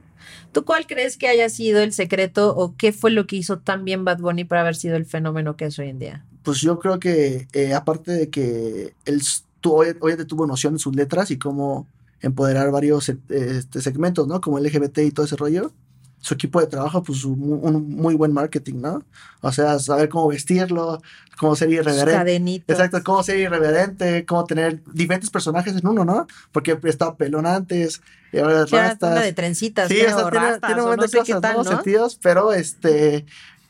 A: ¿Tú cuál crees que haya sido el secreto o qué fue lo que hizo tan bien Bad Bunny para haber sido el fenómeno que es hoy en día?
B: Pues yo creo que eh, aparte de que él obviamente tuvo noción de sus letras y cómo empoderar varios eh, este, segmentos, ¿no? Como LGBT y todo ese rollo. Su equipo de trabajo, pues un muy buen marketing, ¿no? O sea, saber cómo vestirlo, cómo ser irreverente.
A: cadenitas.
B: Exacto, cómo ser irreverente, cómo tener diferentes personajes en uno, ¿no? Porque estaba pelón antes, y ahora
A: Sí, era
B: rastas.
A: de trencitas,
B: Sí,
A: creo,
B: tiene,
A: rastas,
B: tiene un montón
A: no
B: de
A: sé
B: cosas,
A: tal.
B: ¿no? Sentidos, pero este,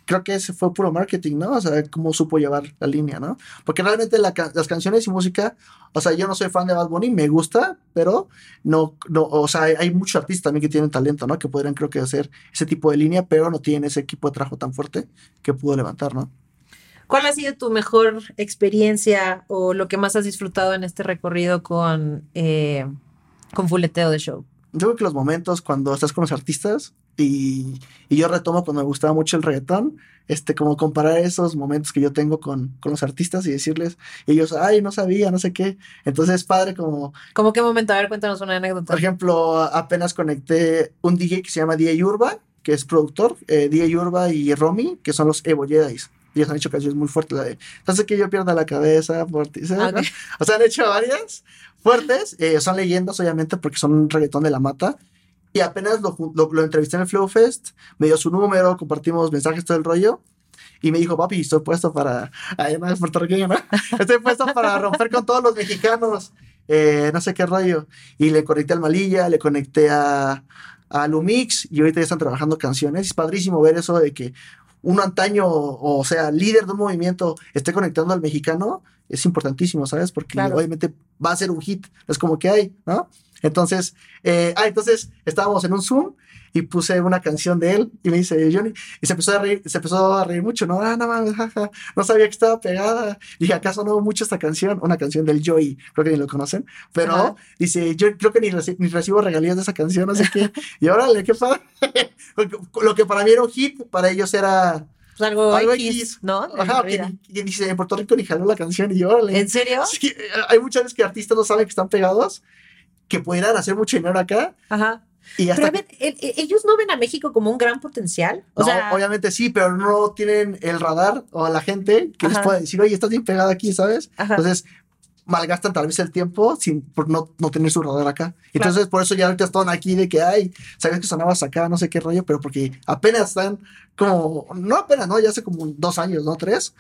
B: creo que ese fue puro marketing, ¿no? O sea, cómo supo llevar la línea, ¿no? Porque realmente la las canciones y música, o sea, yo no soy fan de Bad Bunny, me gusta, pero no, no, o sea, hay, hay muchos artistas también que tienen talento, ¿no? Que podrían, creo que, hacer ese tipo de línea, pero no tienen ese equipo de trabajo tan fuerte que pudo levantar, ¿no?
A: ¿Cuál ha sido tu mejor experiencia o lo que más has disfrutado en este recorrido con, eh, con Fuleteo de Show?
B: Yo creo que los momentos cuando estás con los artistas y, y yo retomo cuando me gustaba mucho el reggaetón, este, como comparar esos momentos que yo tengo con, con los artistas y decirles, ellos, ay, no sabía, no sé qué. Entonces es padre como,
A: ¿Cómo qué momento? A ver, cuéntanos una anécdota.
B: por ejemplo, apenas conecté un DJ que se llama DJ Urba, que es productor, eh, DJ Urba y Romy, que son los Evo Jedis. Ellos han hecho canciones muy fuertes, la de, entonces que yo pierda la cabeza por ti, ¿sabes,
A: Ah,
B: no?
A: ok.
B: O sea, han hecho varias fuertes, eh, son leyendas obviamente porque son un reggaetón de la mata. Y apenas lo, lo, lo entrevisté en el Flow Fest, me dio su número, compartimos mensajes, todo el rollo. Y me dijo, papi, estoy puesto para. Es puertorriqueño, ¿no? Estoy puesto para romper con todos los mexicanos. eh, no sé qué rollo. Y le conecté al Malilla, le conecté a, a Lumix y ahorita ya están trabajando canciones. Es padrísimo ver eso de que un antaño, o sea, líder de un movimiento, esté conectando al mexicano es importantísimo, ¿sabes? Porque
A: Claro.
B: obviamente va a ser un hit, es como que hay, ¿no? Entonces, eh, ah, entonces estábamos en un Zoom y puse una canción de él y me dice Johnny, y se empezó a reír, se empezó a reír mucho, no, ah, no mames, jaja, no sabía que estaba pegada. Dije, ¿acaso no mucho esta canción? Una canción del Joey, creo que ni lo conocen, pero
A: Ajá.
B: dice, yo creo que ni, reci- ni recibo regalías de esa canción, sé qué. Y órale, qué padre. Lo que para mí era un hit, para ellos era
A: Pues algo,
B: Algo
A: X,
B: X.
A: ¿no?
B: Ajá, que, que dice en Puerto Rico ni jaló la canción y yo, órale.
A: ¿En serio?
B: Sí, eh, hay muchas veces que artistas no saben que están pegados, que pudieran hacer mucho dinero acá
A: Ajá.
B: y hasta
A: Pero a ver, el- el- ellos no ven a México como un gran potencial. O
B: No,
A: sea,
B: obviamente sí, pero no tienen el radar o la gente que les
A: Ajá.
B: pueda decir, oye, estás bien pegado aquí, ¿sabes?
A: Ajá.
B: Entonces, malgastan tal vez el tiempo sin por no, no tener su radar acá. Entonces, por eso ya ahorita están aquí de que, ay, sabes que sonabas acá, no sé qué rollo, pero porque apenas están como, no apenas, ¿no? Ya hace como dos años, ¿no? Tres.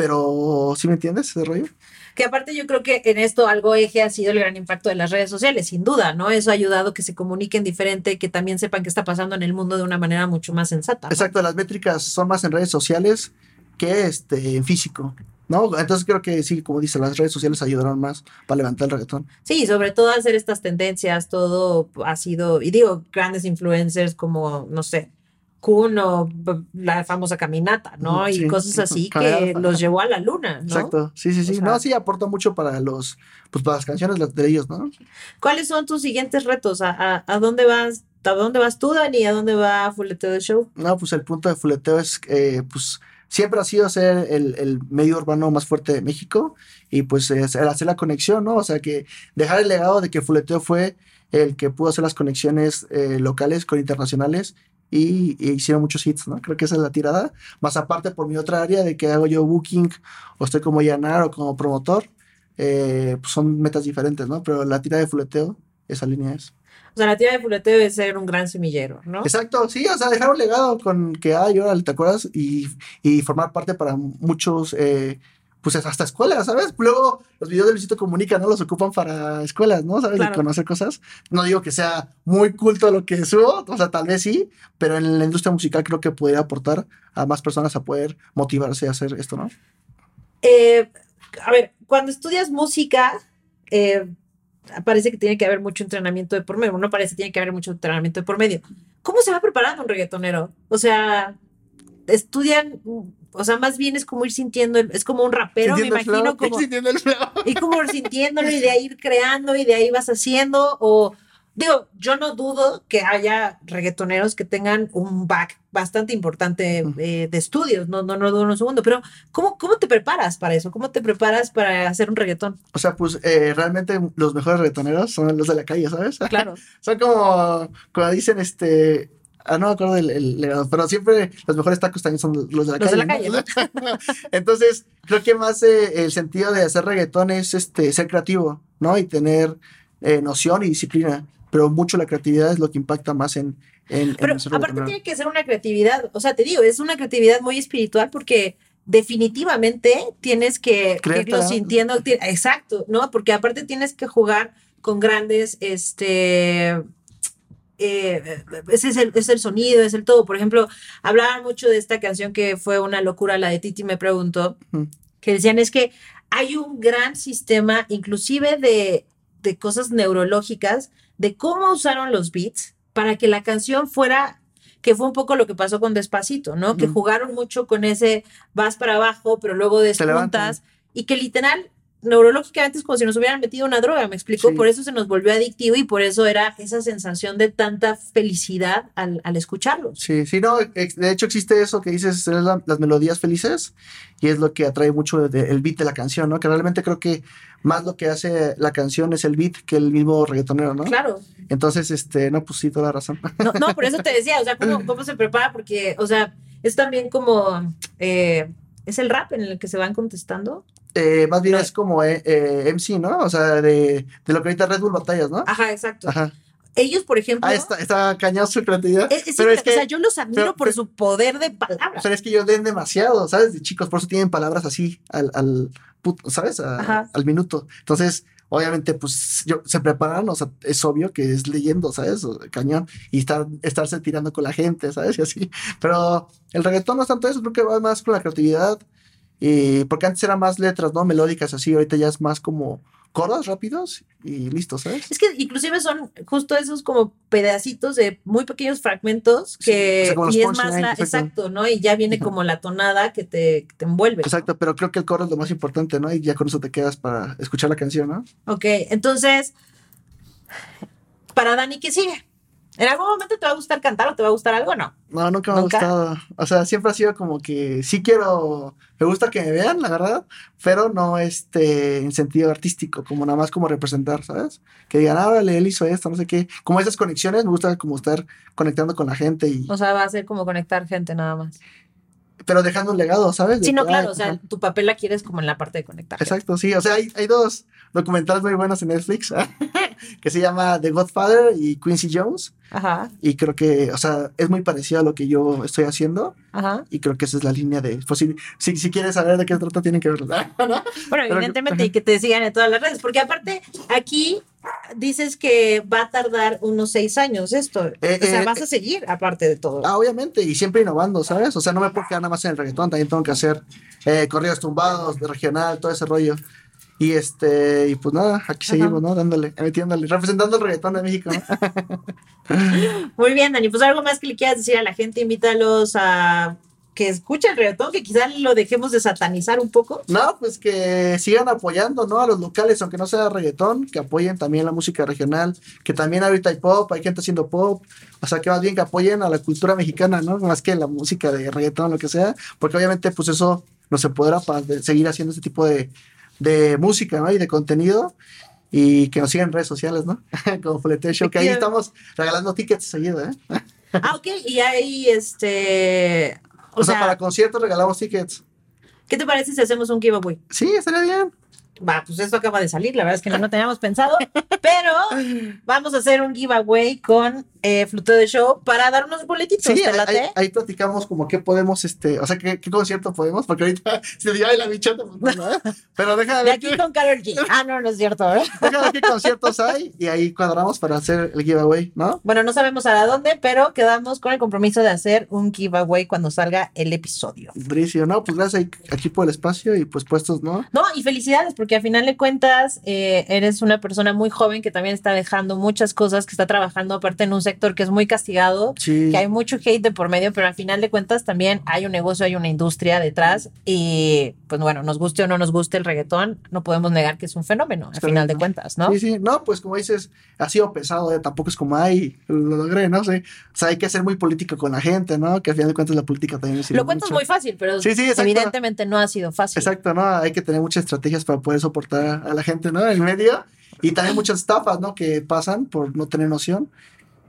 B: Pero, ¿sí me entiendes ese rollo?
A: Que aparte yo creo que en esto algo eje ha sido el gran impacto de las redes sociales, sin duda, ¿no? Eso ha ayudado que se comuniquen diferente, que también sepan qué está pasando en el mundo de una manera mucho más sensata. ¿no?
B: Exacto, las métricas son más en redes sociales que este, en físico, ¿no? Entonces creo que sí, como dice, las redes sociales ayudaron más para levantar el reggaetón.
A: Sí, sobre todo hacer estas tendencias, todo ha sido, y digo, grandes influencers como, no sé, Kun o b- la famosa caminata, ¿no?
B: Ujú,
A: Y cosas así que los llevó a la luna, ¿no?
B: Exacto, sí, sí, sí.
A: O sea-
B: no, sí, aporta mucho para los, pues para las canciones de- ellos, ¿no?
A: ¿Cuáles son tus siguientes retos? ¿A, a, a dónde vas? ¿A dónde vas tú, Dani? ¿A dónde va Fuleteo de Show?
B: No, pues el punto de fuleteo es, eh, pues, siempre ha sido ser el, el medio urbano más fuerte de México y pues el hacer la conexión, ¿no? O sea, que dejar el legado de que fuleteo fue el que pudo hacer las conexiones eh, locales con internacionales y, y hicieron muchos hits, ¿no? Creo que esa es la tirada. Más aparte por mi otra área de que hago yo booking o estoy como llanar o como promotor, eh, pues son metas diferentes, ¿no? Pero la tirada de fuleteo, esa línea es.
A: O sea, la tía de Fuleteo es ser un gran semillero, ¿no?
B: Exacto, sí, o sea, dejar un legado con que, ay, órale, ¿te acuerdas? Y, y formar parte para muchos, eh, pues hasta escuelas, ¿sabes? Luego los videos de Luisito Comunica, ¿no? Los ocupan para escuelas, ¿no? ¿Sabes?
A: Claro.
B: De conocer cosas. No digo que sea muy culto lo que subo, o sea, tal vez sí, pero en la industria musical creo que podría aportar a más personas a poder motivarse a hacer esto, ¿no?
A: Eh, a ver, cuando estudias música, eh, parece que tiene que haber mucho entrenamiento de por medio. No parece, tiene que haber mucho entrenamiento de por medio. ¿Cómo se va preparando un reggaetonero? O sea, estudian, o sea, más bien es como ir sintiendo, el- es como un rapero, me
B: Sintiendo
A: imagino,
B: flow,
A: como,
B: sintiendo el flow.
A: y como sintiéndolo y de ahí ir creando y de ahí vas haciendo o digo, yo no dudo que haya reggaetoneros que tengan un back bastante importante eh, de estudios, no, no, no dudo un segundo, pero ¿cómo, ¿cómo te preparas para eso? ¿Cómo te preparas para hacer un reggaetón?
B: O sea, pues eh, realmente los mejores reggaetoneros son los de la calle, ¿sabes?
A: Claro.
B: Son como, como dicen, este. Ah, no me acuerdo del el legado, pero siempre los mejores tacos también son los de la
A: Los de
B: calle. Entonces, creo que más eh, el sentido de hacer reggaetón es este, ser creativo, ¿no? Y tener eh, noción y disciplina. Pero mucho la creatividad es lo que impacta más en. en,
A: Pero aparte tiene que ser una creatividad, o sea, te digo, es una creatividad muy espiritual porque definitivamente tienes que irlo
B: Creértela.
A: sintiendo, ti- exacto, ¿no? Porque aparte tienes que jugar con grandes, este, eh, ese es el, es el sonido, es el todo. Por ejemplo, hablaban mucho de esta canción que fue una locura, la de Titi me preguntó, que decían es que hay un gran sistema, inclusive de, de cosas neurológicas, de cómo usaron los beats para que la canción fuera, que fue un poco lo que pasó con Despacito, ¿no? Que jugaron mucho con ese vas para abajo, pero luego despuntas, y que literal, neurológicamente es como si nos hubieran metido una droga, ¿me explico?
B: Sí.
A: Por eso se nos volvió adictivo y por eso era esa sensación de tanta felicidad al, al escucharlos.
B: Sí, sí, no, de hecho existe eso que dices, es la- las melodías felices y es lo que atrae mucho de- el beat de la canción, ¿no? Que realmente creo que más lo que hace la canción es el beat que el mismo reggaetonero, ¿no?
A: Claro.
B: Entonces, este, no, pues sí, toda la razón.
A: No, no, por eso te decía, o sea, ¿cómo, cómo se prepara? Porque, o sea, es también como, eh, es el rap en el que se van contestando.
B: Eh, más bien
A: No.
B: es como eh, eh, MC, ¿no? O sea, de, de lo que ahorita Red Bull batallas, ¿no?
A: Ajá, exacto.
B: Ajá.
A: Ellos, por ejemplo,
B: Ah, está, está cañón su creatividad.
A: es- es
B: pero es
A: incre-
B: que,
A: o sea, yo los admiro
B: pero-
A: por su poder de palabras.
B: pero es que ellos leen demasiado, ¿sabes? De chicos, por eso tienen palabras así al, al ¿sabes? A- al minuto. Entonces, obviamente, pues yo, se preparan, o sea, es obvio que es leyendo, ¿sabes? O- Cañón. Y estar, estarse tirando con la gente, ¿sabes? Y así. Pero el reggaetón no es tanto eso, creo que va más con la creatividad Y porque antes eran más letras, ¿no? Melódicas así, ahorita ya es más como coros rápidos y listo, ¿sabes?
A: Es que inclusive son justo esos como pedacitos de muy pequeños fragmentos que
B: Sí, o sea,
A: y es más la,
B: exacto.
A: exacto, ¿no? Y ya viene como la tonada que te, que te envuelve.
B: Exacto, pero creo que el coro es lo más importante, ¿no? Y ya con eso te quedas para escuchar la canción, ¿no?
A: Ok, entonces, para Dani, ¿qué sigue? ¿En algún momento te va a gustar cantar o te va a gustar algo no?
B: No, nunca me ha
A: ¿Nunca?
B: gustado. O sea, siempre ha sido como que sí quiero, me gusta que me vean, la verdad, pero no este en sentido artístico, como nada más como representar, ¿sabes? Que digan, ah, vale, él hizo esto, no sé qué. Como esas conexiones, me gusta como estar conectando con la gente y,
A: O sea, va a ser como conectar gente nada más.
B: Pero dejando un legado, ¿sabes? De
A: Sí, no, claro, o sea, tu papel la quieres como en la parte de conectar.
B: Exacto, sí. O sea, hay, hay dos documentales muy buenos en Netflix que se llama The Godfather y Quincy Jones.
A: Ajá,
B: Y creo que, o sea, es muy parecido a lo que yo estoy haciendo.
A: ajá.
B: Y creo que esa es la línea de. Pues si, si, si quieres saber de qué trata, tienen que verlo.
A: Bueno,
B: Pero-
A: evidentemente, y que te sigan en todas las redes, porque aparte aquí dices que va a tardar unos seis años esto.
B: Eh,
A: o sea,
B: eh,
A: vas a seguir aparte de todo.
B: Ah, obviamente, y siempre innovando, ¿sabes? O sea, no me puedo quedar nada más en el reggaetón, también tengo que hacer eh, corridos tumbados, de regional, todo ese rollo. Y este, y pues nada, aquí
A: Ajá.
B: seguimos, ¿no? Dándole, metiéndole, representando el reggaetón de México, ¿no?
A: Muy bien, Dani, pues algo más que le quieras decir a la gente, invítalos a que escuchen el reggaetón, que quizás lo dejemos de satanizar un poco.
B: No, pues que sigan apoyando, ¿no? A los locales, aunque no sea reggaetón, que apoyen también la música regional, que también ahorita hay pop, hay gente haciendo pop, o sea, que más bien que apoyen a la cultura mexicana, ¿no? Más que la música de reggaetón, lo que sea, porque obviamente pues eso nos empodera para de- seguir haciendo este tipo de, de música, ¿no? Y de contenido. Y que nos sigan en redes sociales, ¿no? Como Show, que ahí estamos regalando tickets seguido, ¿eh?
A: Ah, ok, y ahí, este, o,
B: O, sea,
A: sea,
B: para conciertos regalamos tickets.
A: ¿qué te parece si hacemos un giveaway?
B: Sí, estaría bien.
A: Va, pues esto acaba de salir, la verdad es que no lo teníamos pensado, pero vamos a hacer un giveaway con eh, Fluteo de Show para dar unos boletitos,
B: Sí,
A: ¿te
B: ahí,
A: late?
B: ahí- ahí platicamos como qué podemos, este, o sea, qué, qué concierto podemos, porque ahorita se dio la bichota, pues, no, ¿eh? pero déjame
A: De
B: ver,
A: aquí con Carol G. Ah, no, no es cierto, ¿eh?
B: déjame ver qué conciertos hay y ahí cuadramos para hacer el giveaway, ¿no?
A: Bueno, no sabemos a dónde, pero quedamos con el compromiso de hacer un giveaway cuando salga el episodio.
B: Bricio, no, pues gracias aquí por el espacio y pues puestos, ¿no?
A: No, y felicidades, porque a final de cuentas eh, eres una persona muy joven que también está dejando muchas cosas, que está trabajando aparte en un sector que es muy castigado,
B: Sí.
A: que hay mucho hate de por medio, pero al final de cuentas también hay un negocio, hay una industria detrás y pues bueno, nos guste o no nos guste el reggaetón, no podemos negar que es un fenómeno, al
B: Está
A: final de cuentas, ¿no?
B: Sí, sí, no, pues como dices, ha sido pesado, ¿eh? tampoco es como, ay, lo logré, no sé. O sea, hay que ser muy político con la gente, ¿no? Que al final de cuentas la política también sirve
A: Lo cuentas
B: mucho.
A: muy fácil, pero
B: Sí, sí,
A: evidentemente no ha sido fácil.
B: Exacto, ¿no? Hay que tener muchas estrategias para poder soportar a la gente, ¿no? En el medio. Y también muchas estafas, ¿no? Que pasan por no tener noción.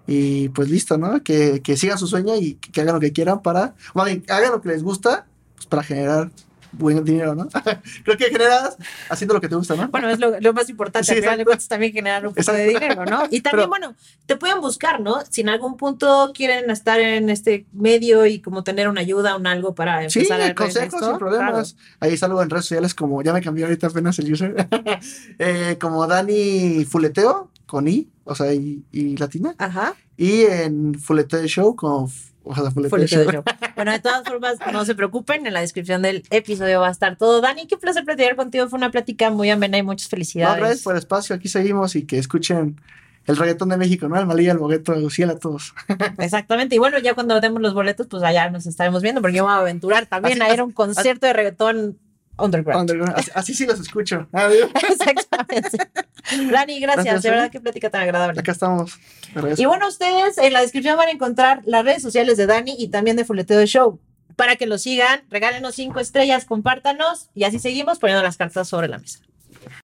B: Y pues listo, ¿no? Que, que sigan su sueño y que, hagan lo que quieran para, bien, hagan lo que les gusta, pues para generar buen dinero, ¿no? Creo que generas haciendo lo que te gusta, ¿no?
A: Bueno, es lo, lo más importante,
B: Sí,
A: al final de
B: exacto.
A: cuentas también generar un poco de dinero, ¿no? Y también,
B: Pero-
A: bueno, te pueden buscar, ¿no? Si en algún punto quieren estar en este medio y como tener una ayuda, un algo para
B: Sí,
A: empezar a
B: consejos sin problemas. Ahí salgo en redes sociales como, ya me cambié ahorita apenas el user, eh, como Dani Fuleteo, con I, o sea, y, y latina.
A: claro. Ajá,
B: Y en Fuleteo Show, con, o sea, Fuleteo
A: Fuleteo
B: Show.
A: de show. Bueno, de todas formas, no se preocupen, en la descripción del episodio va a estar todo. Dani, qué placer platicar contigo, fue una plática muy amena y muchas
B: No,
A: felicidades.
B: gracias por el espacio, aquí seguimos y que escuchen el reggaetón de México, ¿no? El Malilla, el Bogueto, el Uciel a todos.
A: Exactamente, y bueno, ya cuando demos los boletos, pues allá nos estaremos viendo, porque yo me voy a aventurar también
B: Así-
A: a ir a un concierto de reggaetón underground.
B: Underground. Así, así sí los escucho. Adiós.
A: Exactamente. Dani, gracias.
B: Gracias,
A: de
B: ¿eh?
A: verdad, qué plática tan agradable.
B: Acá estamos.
A: Y bueno, ustedes en la descripción van a encontrar las redes sociales de Dani y también de Fuleteo de Show. Para que lo sigan, regálenos cinco estrellas, compártanos y así seguimos poniendo las cartas sobre la mesa.